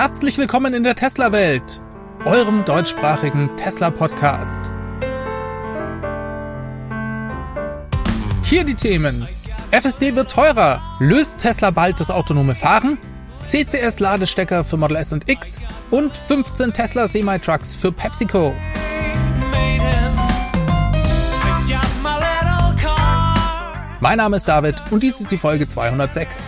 Herzlich willkommen in der Tesla-Welt, eurem deutschsprachigen Tesla-Podcast. Hier die Themen. FSD wird teurer. Löst Tesla bald das autonome Fahren? CCS-Ladestecker für Model S und X und 15 Tesla Semi-Trucks für PepsiCo. Mein Name ist David und dies ist die Folge 206.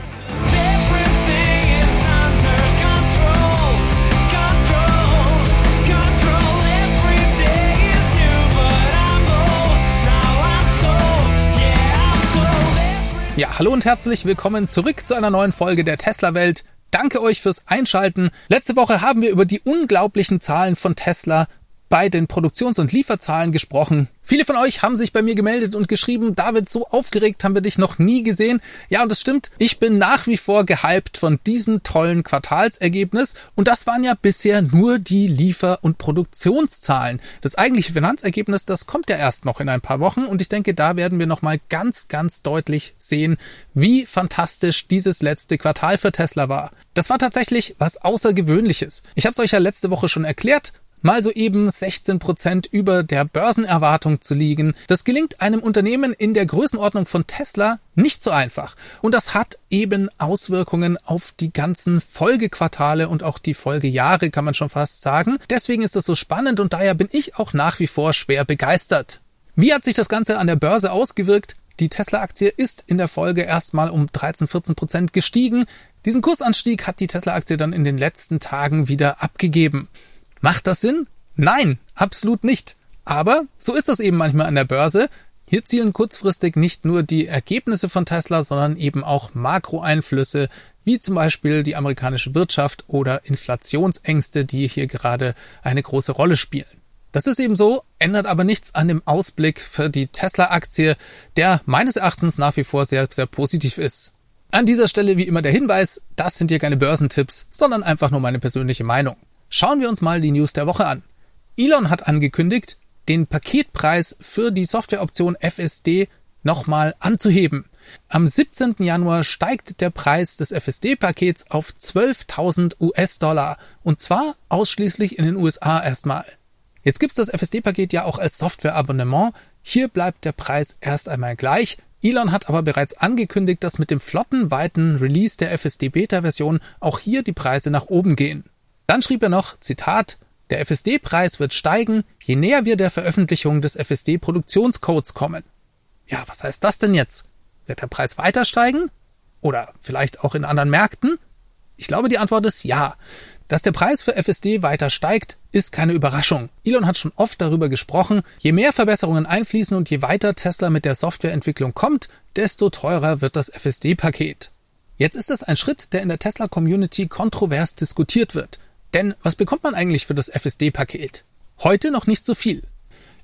Ja, hallo und herzlich willkommen zurück zu einer neuen Folge der Tesla Welt. Danke euch fürs Einschalten. Letzte Woche haben wir über die unglaublichen Zahlen von Tesla bei den Produktions- und Lieferzahlen gesprochen. Viele von euch haben sich bei mir gemeldet und geschrieben, David, so aufgeregt haben wir dich noch nie gesehen. Ja, und das stimmt. Ich bin nach wie vor gehypt von diesem tollen Quartalsergebnis. Und das waren ja bisher nur die Liefer- und Produktionszahlen. Das eigentliche Finanzergebnis, das kommt ja erst noch in ein paar Wochen. Und ich denke, da werden wir nochmal ganz, ganz deutlich sehen, wie fantastisch dieses letzte Quartal für Tesla war. Das war tatsächlich was Außergewöhnliches. Ich habe es euch ja letzte Woche schon erklärt mal soeben 16 Prozent über der Börsenerwartung zu liegen. Das gelingt einem Unternehmen in der Größenordnung von Tesla nicht so einfach. Und das hat eben Auswirkungen auf die ganzen Folgequartale und auch die Folgejahre, kann man schon fast sagen. Deswegen ist das so spannend und daher bin ich auch nach wie vor schwer begeistert. Wie hat sich das Ganze an der Börse ausgewirkt? Die Tesla-Aktie ist in der Folge erstmal um 13, 14 Prozent gestiegen. Diesen Kursanstieg hat die Tesla-Aktie dann in den letzten Tagen wieder abgegeben. Macht das Sinn? Nein, absolut nicht. Aber so ist das eben manchmal an der Börse. Hier zielen kurzfristig nicht nur die Ergebnisse von Tesla, sondern eben auch Makroeinflüsse, wie zum Beispiel die amerikanische Wirtschaft oder Inflationsängste, die hier gerade eine große Rolle spielen. Das ist eben so, ändert aber nichts an dem Ausblick für die Tesla-Aktie, der meines Erachtens nach wie vor sehr, sehr positiv ist. An dieser Stelle wie immer der Hinweis, das sind hier keine Börsentipps, sondern einfach nur meine persönliche Meinung. Schauen wir uns mal die News der Woche an. Elon hat angekündigt, den Paketpreis für die Softwareoption FSD nochmal anzuheben. Am 17. Januar steigt der Preis des FSD-Pakets auf 12.000 US-Dollar und zwar ausschließlich in den USA erstmal. Jetzt gibt's das FSD-Paket ja auch als Softwareabonnement. Hier bleibt der Preis erst einmal gleich. Elon hat aber bereits angekündigt, dass mit dem flottenweiten Release der FSD-Beta-Version auch hier die Preise nach oben gehen. Dann schrieb er noch, Zitat, der FSD-Preis wird steigen, je näher wir der Veröffentlichung des FSD-Produktionscodes kommen. Ja, was heißt das denn jetzt? Wird der Preis weiter steigen? Oder vielleicht auch in anderen Märkten? Ich glaube, die Antwort ist ja. Dass der Preis für FSD weiter steigt, ist keine Überraschung. Elon hat schon oft darüber gesprochen, je mehr Verbesserungen einfließen und je weiter Tesla mit der Softwareentwicklung kommt, desto teurer wird das FSD-Paket. Jetzt ist es ein Schritt, der in der Tesla-Community kontrovers diskutiert wird. Denn was bekommt man eigentlich für das FSD-Paket? Heute noch nicht so viel.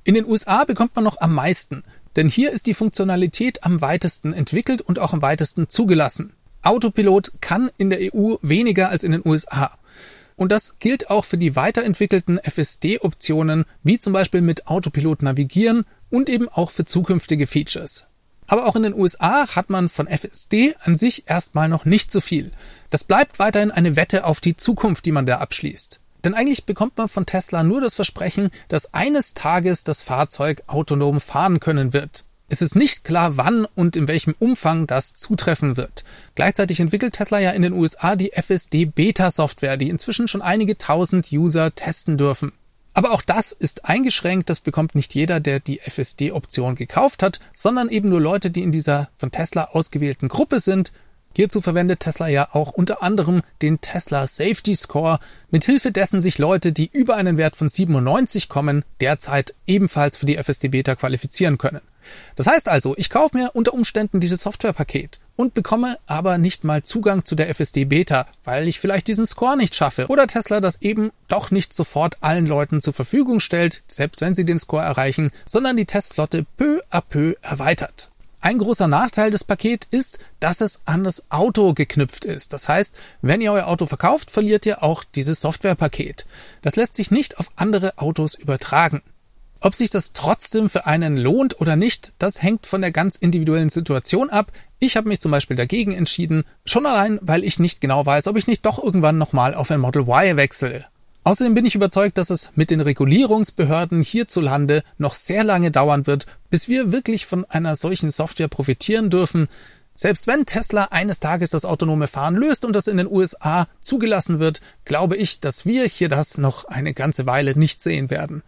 In den USA bekommt man noch am meisten, denn hier ist die Funktionalität am weitesten entwickelt und auch am weitesten zugelassen. Autopilot kann in der EU weniger als in den USA. Und das gilt auch für die weiterentwickelten FSD-Optionen, wie zum Beispiel mit Autopilot navigieren und eben auch für zukünftige Features. Aber auch in den USA hat man von FSD an sich erstmal noch nicht so viel. Das bleibt weiterhin eine Wette auf die Zukunft, die man da abschließt. Denn eigentlich bekommt man von Tesla nur das Versprechen, dass eines Tages das Fahrzeug autonom fahren können wird. Es ist nicht klar, wann und in welchem Umfang das zutreffen wird. Gleichzeitig entwickelt Tesla ja in den USA die FSD Beta Software, die inzwischen schon einige tausend User testen dürfen. Aber auch das ist eingeschränkt, das bekommt nicht jeder, der die FSD-Option gekauft hat, sondern eben nur Leute, die in dieser von Tesla ausgewählten Gruppe sind. Hierzu verwendet Tesla ja auch unter anderem den Tesla Safety Score, mithilfe dessen sich Leute, die über einen Wert von 97 kommen, derzeit ebenfalls für die FSD Beta qualifizieren können. Das heißt also, ich kaufe mir unter Umständen dieses Softwarepaket und bekomme aber nicht mal Zugang zu der FSD Beta, weil ich vielleicht diesen Score nicht schaffe oder Tesla das eben doch nicht sofort allen Leuten zur Verfügung stellt, selbst wenn sie den Score erreichen, sondern die Testflotte peu à peu erweitert. Ein großer Nachteil des Pakets ist, dass es an das Auto geknüpft ist. Das heißt, wenn ihr euer Auto verkauft, verliert ihr auch dieses Softwarepaket. Das lässt sich nicht auf andere Autos übertragen. Ob sich das trotzdem für einen lohnt oder nicht, das hängt von der ganz individuellen Situation ab. Ich habe mich zum Beispiel dagegen entschieden, schon allein, weil ich nicht genau weiß, ob ich nicht doch irgendwann nochmal auf ein Model Y wechsle. Außerdem bin ich überzeugt, dass es mit den Regulierungsbehörden hierzulande noch sehr lange dauern wird, bis wir wirklich von einer solchen Software profitieren dürfen. Selbst wenn Tesla eines Tages das autonome Fahren löst und das in den USA zugelassen wird, glaube ich, dass wir hier das noch eine ganze Weile nicht sehen werden.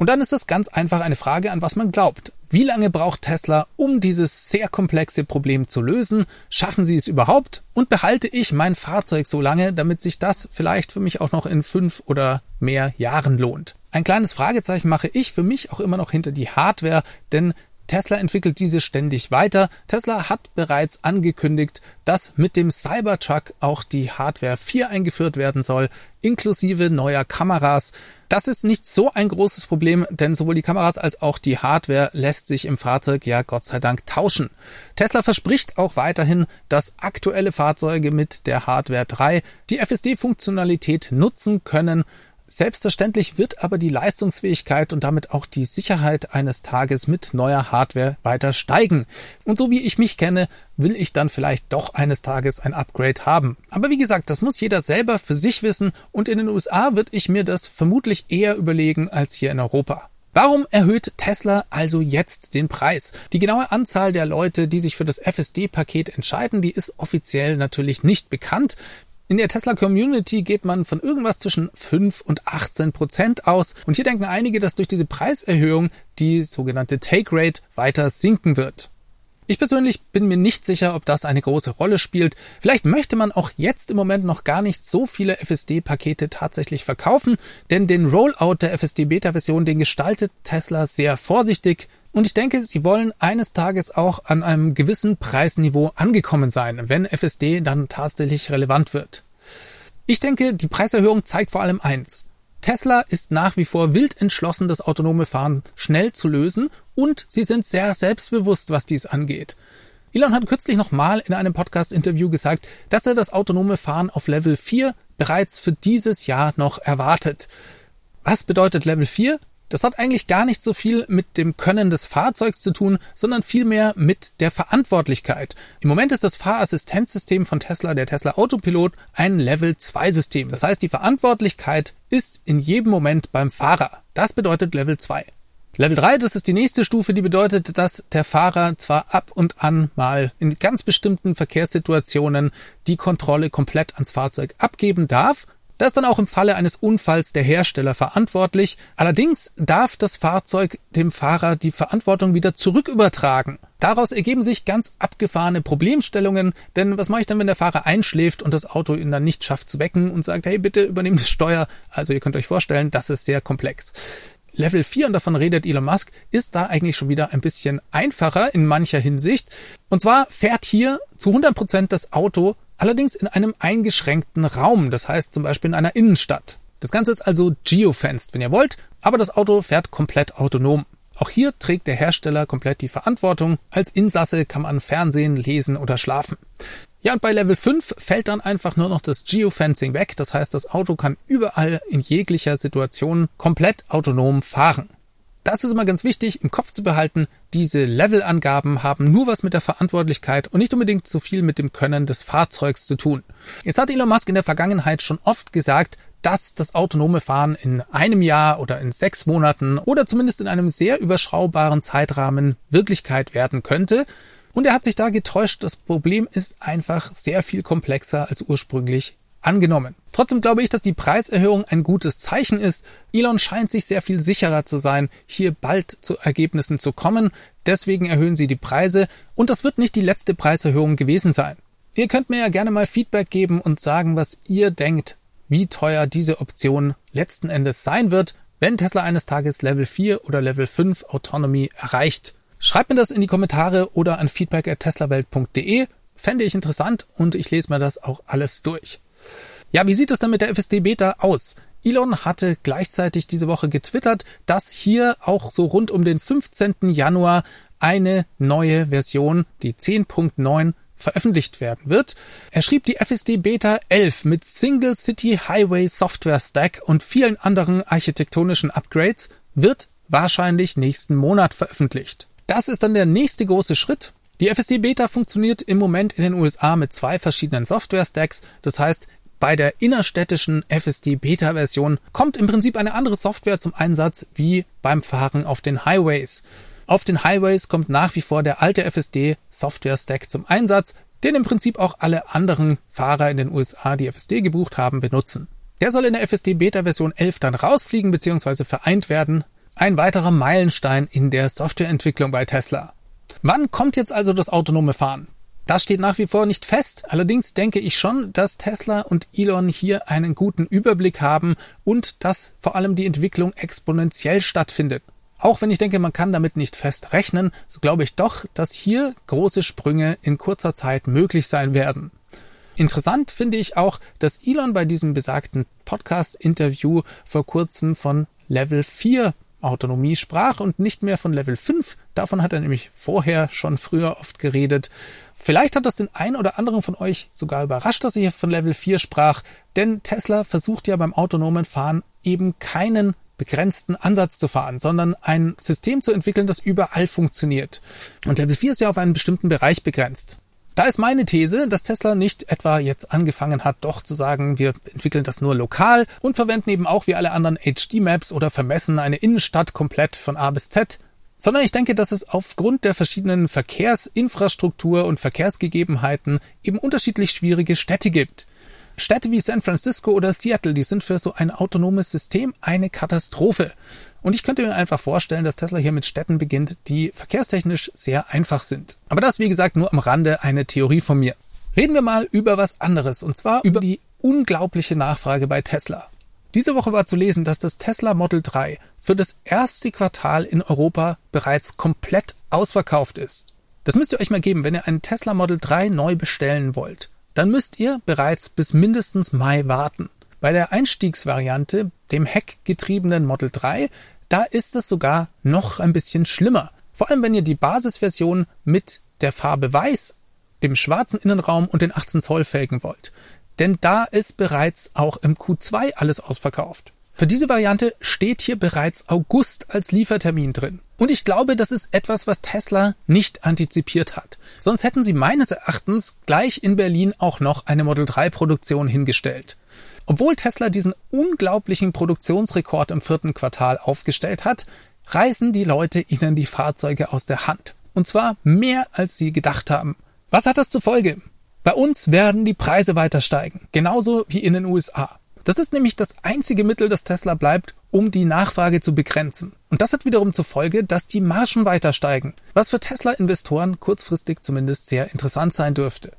Und dann ist es ganz einfach eine Frage, an was man glaubt. Wie lange braucht Tesla, um dieses sehr komplexe Problem zu lösen? Schaffen sie es überhaupt? Und behalte ich mein Fahrzeug so lange, damit sich das vielleicht für mich auch noch in fünf oder mehr Jahren lohnt? Ein kleines Fragezeichen mache ich für mich auch immer noch hinter die Hardware, denn Tesla entwickelt diese ständig weiter. Tesla hat bereits angekündigt, dass mit dem Cybertruck auch die Hardware 4 eingeführt werden soll, inklusive neuer Kameras. Das ist nicht so ein großes Problem, denn sowohl die Kameras als auch die Hardware lässt sich im Fahrzeug ja Gott sei Dank tauschen. Tesla verspricht auch weiterhin, dass aktuelle Fahrzeuge mit der Hardware 3 die FSD-Funktionalität nutzen können. Selbstverständlich wird aber die Leistungsfähigkeit und damit auch die Sicherheit eines Tages mit neuer Hardware weiter steigen. Und so wie ich mich kenne, will ich dann vielleicht doch eines Tages ein Upgrade haben. Aber wie gesagt, das muss jeder selber für sich wissen und in den USA würde ich mir das vermutlich eher überlegen als hier in Europa. Warum erhöht Tesla also jetzt den Preis? Die genaue Anzahl der Leute, die sich für das FSD-Paket entscheiden, die ist offiziell natürlich nicht bekannt. In der Tesla Community geht man von irgendwas zwischen 5 und 18 Prozent aus. Und hier denken einige, dass durch diese Preiserhöhung die sogenannte Take Rate weiter sinken wird. Ich persönlich bin mir nicht sicher, ob das eine große Rolle spielt. Vielleicht möchte man auch jetzt im Moment noch gar nicht so viele FSD-Pakete tatsächlich verkaufen, denn den Rollout der FSD-Beta-Version, den gestaltet Tesla sehr vorsichtig. Und ich denke, sie wollen eines Tages auch an einem gewissen Preisniveau angekommen sein, wenn FSD dann tatsächlich relevant wird. Ich denke, die Preiserhöhung zeigt vor allem eins. Tesla ist nach wie vor wild entschlossen, das autonome Fahren schnell zu lösen und sie sind sehr selbstbewusst, was dies angeht. Elon hat kürzlich nochmal in einem Podcast-Interview gesagt, dass er das autonome Fahren auf Level 4 bereits für dieses Jahr noch erwartet. Was bedeutet Level 4? Das hat eigentlich gar nicht so viel mit dem Können des Fahrzeugs zu tun, sondern vielmehr mit der Verantwortlichkeit. Im Moment ist das Fahrassistenzsystem von Tesla, der Tesla Autopilot, ein Level 2 System. Das heißt, die Verantwortlichkeit ist in jedem Moment beim Fahrer. Das bedeutet Level 2. Level 3, das ist die nächste Stufe, die bedeutet, dass der Fahrer zwar ab und an mal in ganz bestimmten Verkehrssituationen die Kontrolle komplett ans Fahrzeug abgeben darf, da ist dann auch im Falle eines Unfalls der Hersteller verantwortlich. Allerdings darf das Fahrzeug dem Fahrer die Verantwortung wieder zurückübertragen. Daraus ergeben sich ganz abgefahrene Problemstellungen, denn was mache ich dann, wenn der Fahrer einschläft und das Auto ihn dann nicht schafft zu wecken und sagt, hey, bitte übernehmt das Steuer? Also ihr könnt euch vorstellen, das ist sehr komplex. Level 4, und davon redet Elon Musk, ist da eigentlich schon wieder ein bisschen einfacher in mancher Hinsicht. Und zwar fährt hier zu 100 Prozent das Auto allerdings in einem eingeschränkten Raum, das heißt zum Beispiel in einer Innenstadt. Das Ganze ist also geofenced, wenn ihr wollt, aber das Auto fährt komplett autonom. Auch hier trägt der Hersteller komplett die Verantwortung. Als Insasse kann man Fernsehen, lesen oder schlafen. Ja, und bei Level 5 fällt dann einfach nur noch das Geofencing weg. Das heißt, das Auto kann überall in jeglicher Situation komplett autonom fahren. Das ist immer ganz wichtig im Kopf zu behalten. Diese Levelangaben haben nur was mit der Verantwortlichkeit und nicht unbedingt so viel mit dem Können des Fahrzeugs zu tun. Jetzt hat Elon Musk in der Vergangenheit schon oft gesagt, dass das autonome Fahren in einem Jahr oder in sechs Monaten oder zumindest in einem sehr überschaubaren Zeitrahmen Wirklichkeit werden könnte. Und er hat sich da getäuscht. Das Problem ist einfach sehr viel komplexer als ursprünglich angenommen. Trotzdem glaube ich, dass die Preiserhöhung ein gutes Zeichen ist. Elon scheint sich sehr viel sicherer zu sein, hier bald zu Ergebnissen zu kommen. Deswegen erhöhen sie die Preise und das wird nicht die letzte Preiserhöhung gewesen sein. Ihr könnt mir ja gerne mal Feedback geben und sagen, was ihr denkt, wie teuer diese Option letzten Endes sein wird, wenn Tesla eines Tages Level 4 oder Level 5 Autonomy erreicht. Schreibt mir das in die Kommentare oder an feedback@teslawelt.de. Fände ich interessant und ich lese mir das auch alles durch. Ja, wie sieht es denn mit der FSD Beta aus? Elon hatte gleichzeitig diese Woche getwittert, dass hier auch so rund um den 15. Januar eine neue Version, die 10.9, veröffentlicht werden wird. Er schrieb die FSD Beta 11 mit Single City Highway Software Stack und vielen anderen architektonischen Upgrades wird wahrscheinlich nächsten Monat veröffentlicht. Das ist dann der nächste große Schritt. Die FSD Beta funktioniert im Moment in den USA mit zwei verschiedenen Software-Stacks. Das heißt, bei der innerstädtischen FSD Beta Version kommt im Prinzip eine andere Software zum Einsatz wie beim Fahren auf den Highways. Auf den Highways kommt nach wie vor der alte FSD Software Stack zum Einsatz, den im Prinzip auch alle anderen Fahrer in den USA, die FSD gebucht haben, benutzen. Der soll in der FSD Beta Version 11 dann rausfliegen bzw. vereint werden. Ein weiterer Meilenstein in der Softwareentwicklung bei Tesla. Wann kommt jetzt also das autonome Fahren? Das steht nach wie vor nicht fest. Allerdings denke ich schon, dass Tesla und Elon hier einen guten Überblick haben und dass vor allem die Entwicklung exponentiell stattfindet. Auch wenn ich denke, man kann damit nicht fest rechnen, so glaube ich doch, dass hier große Sprünge in kurzer Zeit möglich sein werden. Interessant finde ich auch, dass Elon bei diesem besagten Podcast-Interview vor kurzem von Level 4 Autonomie sprach und nicht mehr von Level 5. Davon hat er nämlich vorher schon früher oft geredet. Vielleicht hat das den einen oder anderen von euch sogar überrascht, dass er hier von Level 4 sprach, denn Tesla versucht ja beim autonomen Fahren eben keinen begrenzten Ansatz zu fahren, sondern ein System zu entwickeln, das überall funktioniert. Und Level 4 ist ja auf einen bestimmten Bereich begrenzt. Da ist meine These, dass Tesla nicht etwa jetzt angefangen hat, doch zu sagen, wir entwickeln das nur lokal und verwenden eben auch wie alle anderen HD-Maps oder vermessen eine Innenstadt komplett von A bis Z, sondern ich denke, dass es aufgrund der verschiedenen Verkehrsinfrastruktur und Verkehrsgegebenheiten eben unterschiedlich schwierige Städte gibt. Städte wie San Francisco oder Seattle, die sind für so ein autonomes System eine Katastrophe. Und ich könnte mir einfach vorstellen, dass Tesla hier mit Städten beginnt, die verkehrstechnisch sehr einfach sind. Aber das, wie gesagt, nur am Rande eine Theorie von mir. Reden wir mal über was anderes, und zwar über die unglaubliche Nachfrage bei Tesla. Diese Woche war zu lesen, dass das Tesla Model 3 für das erste Quartal in Europa bereits komplett ausverkauft ist. Das müsst ihr euch mal geben, wenn ihr einen Tesla Model 3 neu bestellen wollt. Dann müsst ihr bereits bis mindestens Mai warten. Bei der Einstiegsvariante, dem heckgetriebenen Model 3, da ist es sogar noch ein bisschen schlimmer. Vor allem wenn ihr die Basisversion mit der Farbe Weiß, dem schwarzen Innenraum und den 18 Zoll Felgen wollt. Denn da ist bereits auch im Q2 alles ausverkauft. Für diese Variante steht hier bereits August als Liefertermin drin. Und ich glaube, das ist etwas, was Tesla nicht antizipiert hat. Sonst hätten sie meines Erachtens gleich in Berlin auch noch eine Model 3 Produktion hingestellt. Obwohl Tesla diesen unglaublichen Produktionsrekord im vierten Quartal aufgestellt hat, reißen die Leute ihnen die Fahrzeuge aus der Hand. Und zwar mehr, als sie gedacht haben. Was hat das zur Folge? Bei uns werden die Preise weiter steigen, genauso wie in den USA. Das ist nämlich das einzige Mittel, das Tesla bleibt, um die Nachfrage zu begrenzen. Und das hat wiederum zur Folge, dass die Margen weiter steigen, was für Tesla-Investoren kurzfristig zumindest sehr interessant sein dürfte.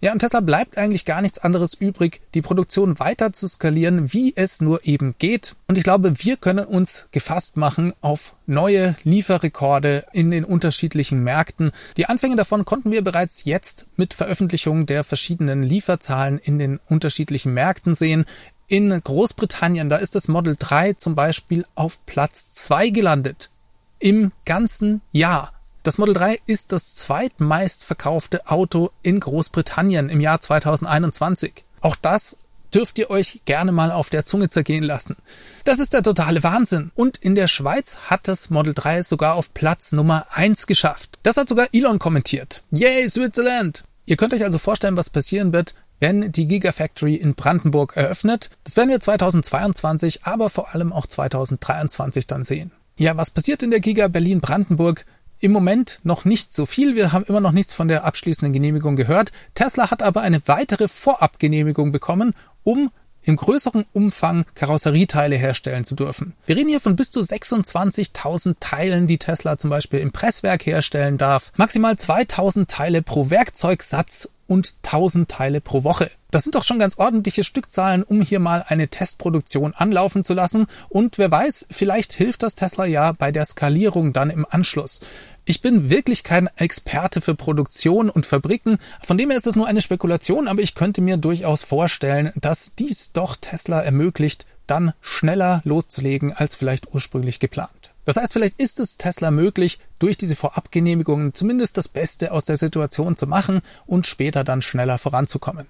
Ja, und Tesla bleibt eigentlich gar nichts anderes übrig, die Produktion weiter zu skalieren, wie es nur eben geht. Und ich glaube, wir können uns gefasst machen auf neue Lieferrekorde in den unterschiedlichen Märkten. Die Anfänge davon konnten wir bereits jetzt mit Veröffentlichung der verschiedenen Lieferzahlen in den unterschiedlichen Märkten sehen. In Großbritannien, da ist das Model 3 zum Beispiel auf Platz 2 gelandet. Im ganzen Jahr. Das Model 3 ist das zweitmeist verkaufte Auto in Großbritannien im Jahr 2021. Auch das dürft ihr euch gerne mal auf der Zunge zergehen lassen. Das ist der totale Wahnsinn. Und in der Schweiz hat das Model 3 sogar auf Platz Nummer 1 geschafft. Das hat sogar Elon kommentiert. Yay, Switzerland! Ihr könnt euch also vorstellen, was passieren wird, wenn die Gigafactory in Brandenburg eröffnet. Das werden wir 2022, aber vor allem auch 2023 dann sehen. Ja, was passiert in der Giga Berlin Brandenburg? Im Moment noch nicht so viel. Wir haben immer noch nichts von der abschließenden Genehmigung gehört. Tesla hat aber eine weitere Vorabgenehmigung bekommen, um im größeren Umfang Karosserieteile herstellen zu dürfen. Wir reden hier von bis zu 26.000 Teilen, die Tesla zum Beispiel im Presswerk herstellen darf. Maximal 2.000 Teile pro Werkzeugsatz und 1000 Teile pro Woche. Das sind doch schon ganz ordentliche Stückzahlen, um hier mal eine Testproduktion anlaufen zu lassen. Und wer weiß, vielleicht hilft das Tesla ja bei der Skalierung dann im Anschluss. Ich bin wirklich kein Experte für Produktion und Fabriken, von dem her ist es nur eine Spekulation, aber ich könnte mir durchaus vorstellen, dass dies doch Tesla ermöglicht, dann schneller loszulegen als vielleicht ursprünglich geplant. Das heißt, vielleicht ist es Tesla möglich, durch diese Vorabgenehmigungen zumindest das Beste aus der Situation zu machen und später dann schneller voranzukommen.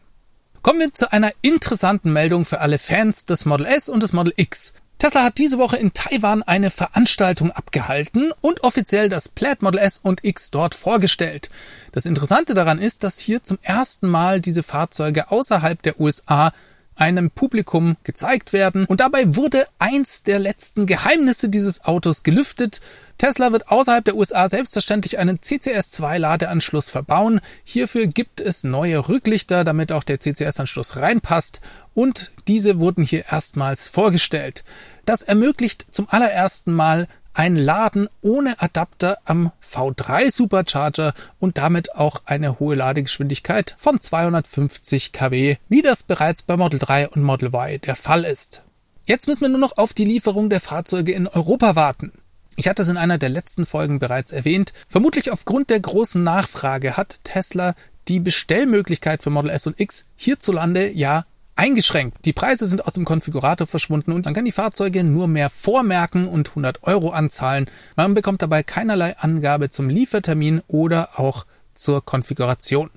Kommen wir zu einer interessanten Meldung für alle Fans des Model S und des Model X. Tesla hat diese Woche in Taiwan eine Veranstaltung abgehalten und offiziell das Plaid Model S und X dort vorgestellt. Das Interessante daran ist, dass hier zum ersten Mal diese Fahrzeuge außerhalb der USA einem Publikum gezeigt werden und dabei wurde eins der letzten Geheimnisse dieses Autos gelüftet. Tesla wird außerhalb der USA selbstverständlich einen CCS2 Ladeanschluss verbauen. Hierfür gibt es neue Rücklichter, damit auch der CCS-Anschluss reinpasst und diese wurden hier erstmals vorgestellt. Das ermöglicht zum allerersten Mal ein Laden ohne Adapter am V3 Supercharger und damit auch eine hohe Ladegeschwindigkeit von 250 kW, wie das bereits bei Model 3 und Model Y der Fall ist. Jetzt müssen wir nur noch auf die Lieferung der Fahrzeuge in Europa warten. Ich hatte es in einer der letzten Folgen bereits erwähnt. Vermutlich aufgrund der großen Nachfrage hat Tesla die Bestellmöglichkeit für Model S und X hierzulande ja eingeschränkt. Die Preise sind aus dem Konfigurator verschwunden und man kann die Fahrzeuge nur mehr vormerken und 100 Euro anzahlen. Man bekommt dabei keinerlei Angabe zum Liefertermin oder auch zur Konfiguration.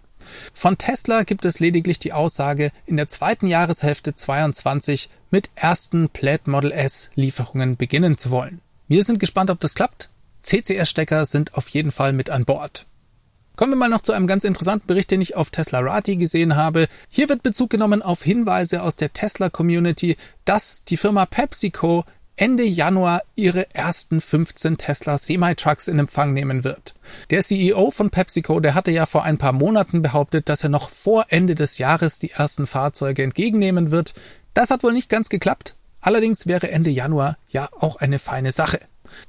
Von Tesla gibt es lediglich die Aussage, in der zweiten Jahreshälfte 22 mit ersten Plaid Model S Lieferungen beginnen zu wollen. Wir sind gespannt, ob das klappt. CCR-Stecker sind auf jeden Fall mit an Bord. Kommen wir mal noch zu einem ganz interessanten Bericht, den ich auf Tesla Rati gesehen habe. Hier wird Bezug genommen auf Hinweise aus der Tesla Community, dass die Firma PepsiCo Ende Januar ihre ersten 15 Tesla Semi-Trucks in Empfang nehmen wird. Der CEO von PepsiCo, der hatte ja vor ein paar Monaten behauptet, dass er noch vor Ende des Jahres die ersten Fahrzeuge entgegennehmen wird. Das hat wohl nicht ganz geklappt. Allerdings wäre Ende Januar ja auch eine feine Sache.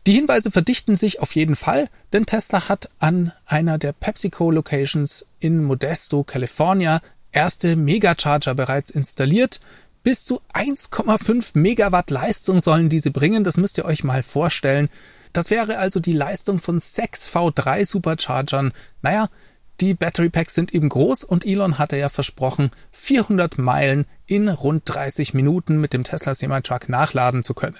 Die Hinweise verdichten sich auf jeden Fall, denn Tesla hat an einer der PepsiCo Locations in Modesto, California, erste Megacharger bereits installiert. Bis zu 1,5 Megawatt Leistung sollen diese bringen, das müsst ihr euch mal vorstellen. Das wäre also die Leistung von sechs V3 Superchargern. Naja, die Battery Packs sind eben groß und Elon hatte ja versprochen, 400 Meilen in rund 30 Minuten mit dem Tesla Semi-Truck nachladen zu können.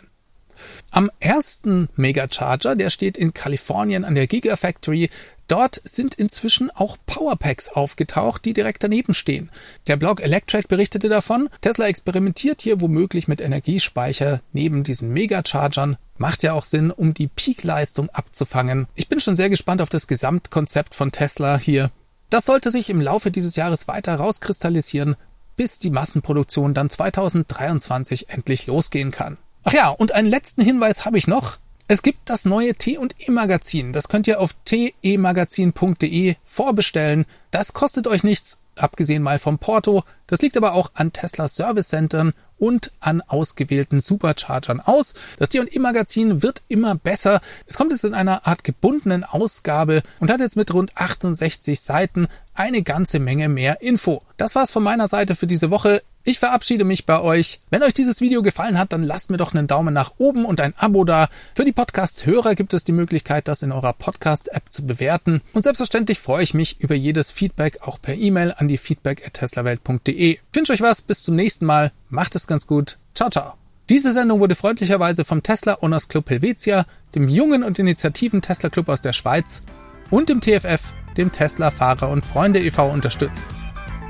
Am ersten Megacharger, der steht in Kalifornien an der Gigafactory, Dort sind inzwischen auch Powerpacks aufgetaucht, die direkt daneben stehen. Der Blog Electrac berichtete davon, Tesla experimentiert hier womöglich mit Energiespeicher neben diesen Megachargern. Macht ja auch Sinn, um die Peakleistung abzufangen. Ich bin schon sehr gespannt auf das Gesamtkonzept von Tesla hier. Das sollte sich im Laufe dieses Jahres weiter rauskristallisieren, bis die Massenproduktion dann 2023 endlich losgehen kann. Ach ja, und einen letzten Hinweis habe ich noch. Es gibt das neue T&E Magazin. Das könnt ihr auf temagazin.de vorbestellen. Das kostet euch nichts, abgesehen mal vom Porto. Das liegt aber auch an Tesla Service Centern und an ausgewählten Superchargern aus. Das T&E Magazin wird immer besser. Es kommt jetzt in einer Art gebundenen Ausgabe und hat jetzt mit rund 68 Seiten eine ganze Menge mehr Info. Das war's von meiner Seite für diese Woche. Ich verabschiede mich bei euch. Wenn euch dieses Video gefallen hat, dann lasst mir doch einen Daumen nach oben und ein Abo da. Für die Podcast-Hörer gibt es die Möglichkeit, das in eurer Podcast-App zu bewerten. Und selbstverständlich freue ich mich über jedes Feedback auch per E-Mail an die feedback@teslawelt.de. Ich wünsche euch was, bis zum nächsten Mal. Macht es ganz gut. Ciao, ciao. Diese Sendung wurde freundlicherweise vom Tesla Owners Club Helvetia, dem jungen und initiativen Tesla Club aus der Schweiz und dem TFF, dem Tesla Fahrer und Freunde e.V. unterstützt.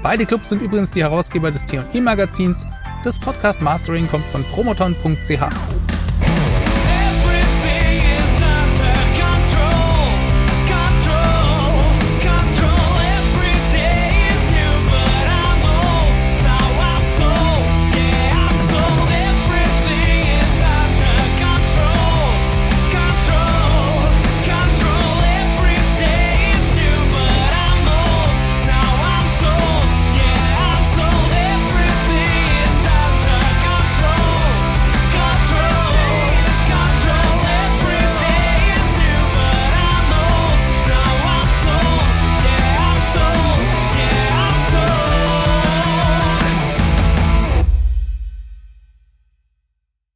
Beide Clubs sind übrigens die Herausgeber des T&E Magazins. Das Podcast Mastering kommt von promoton.ch.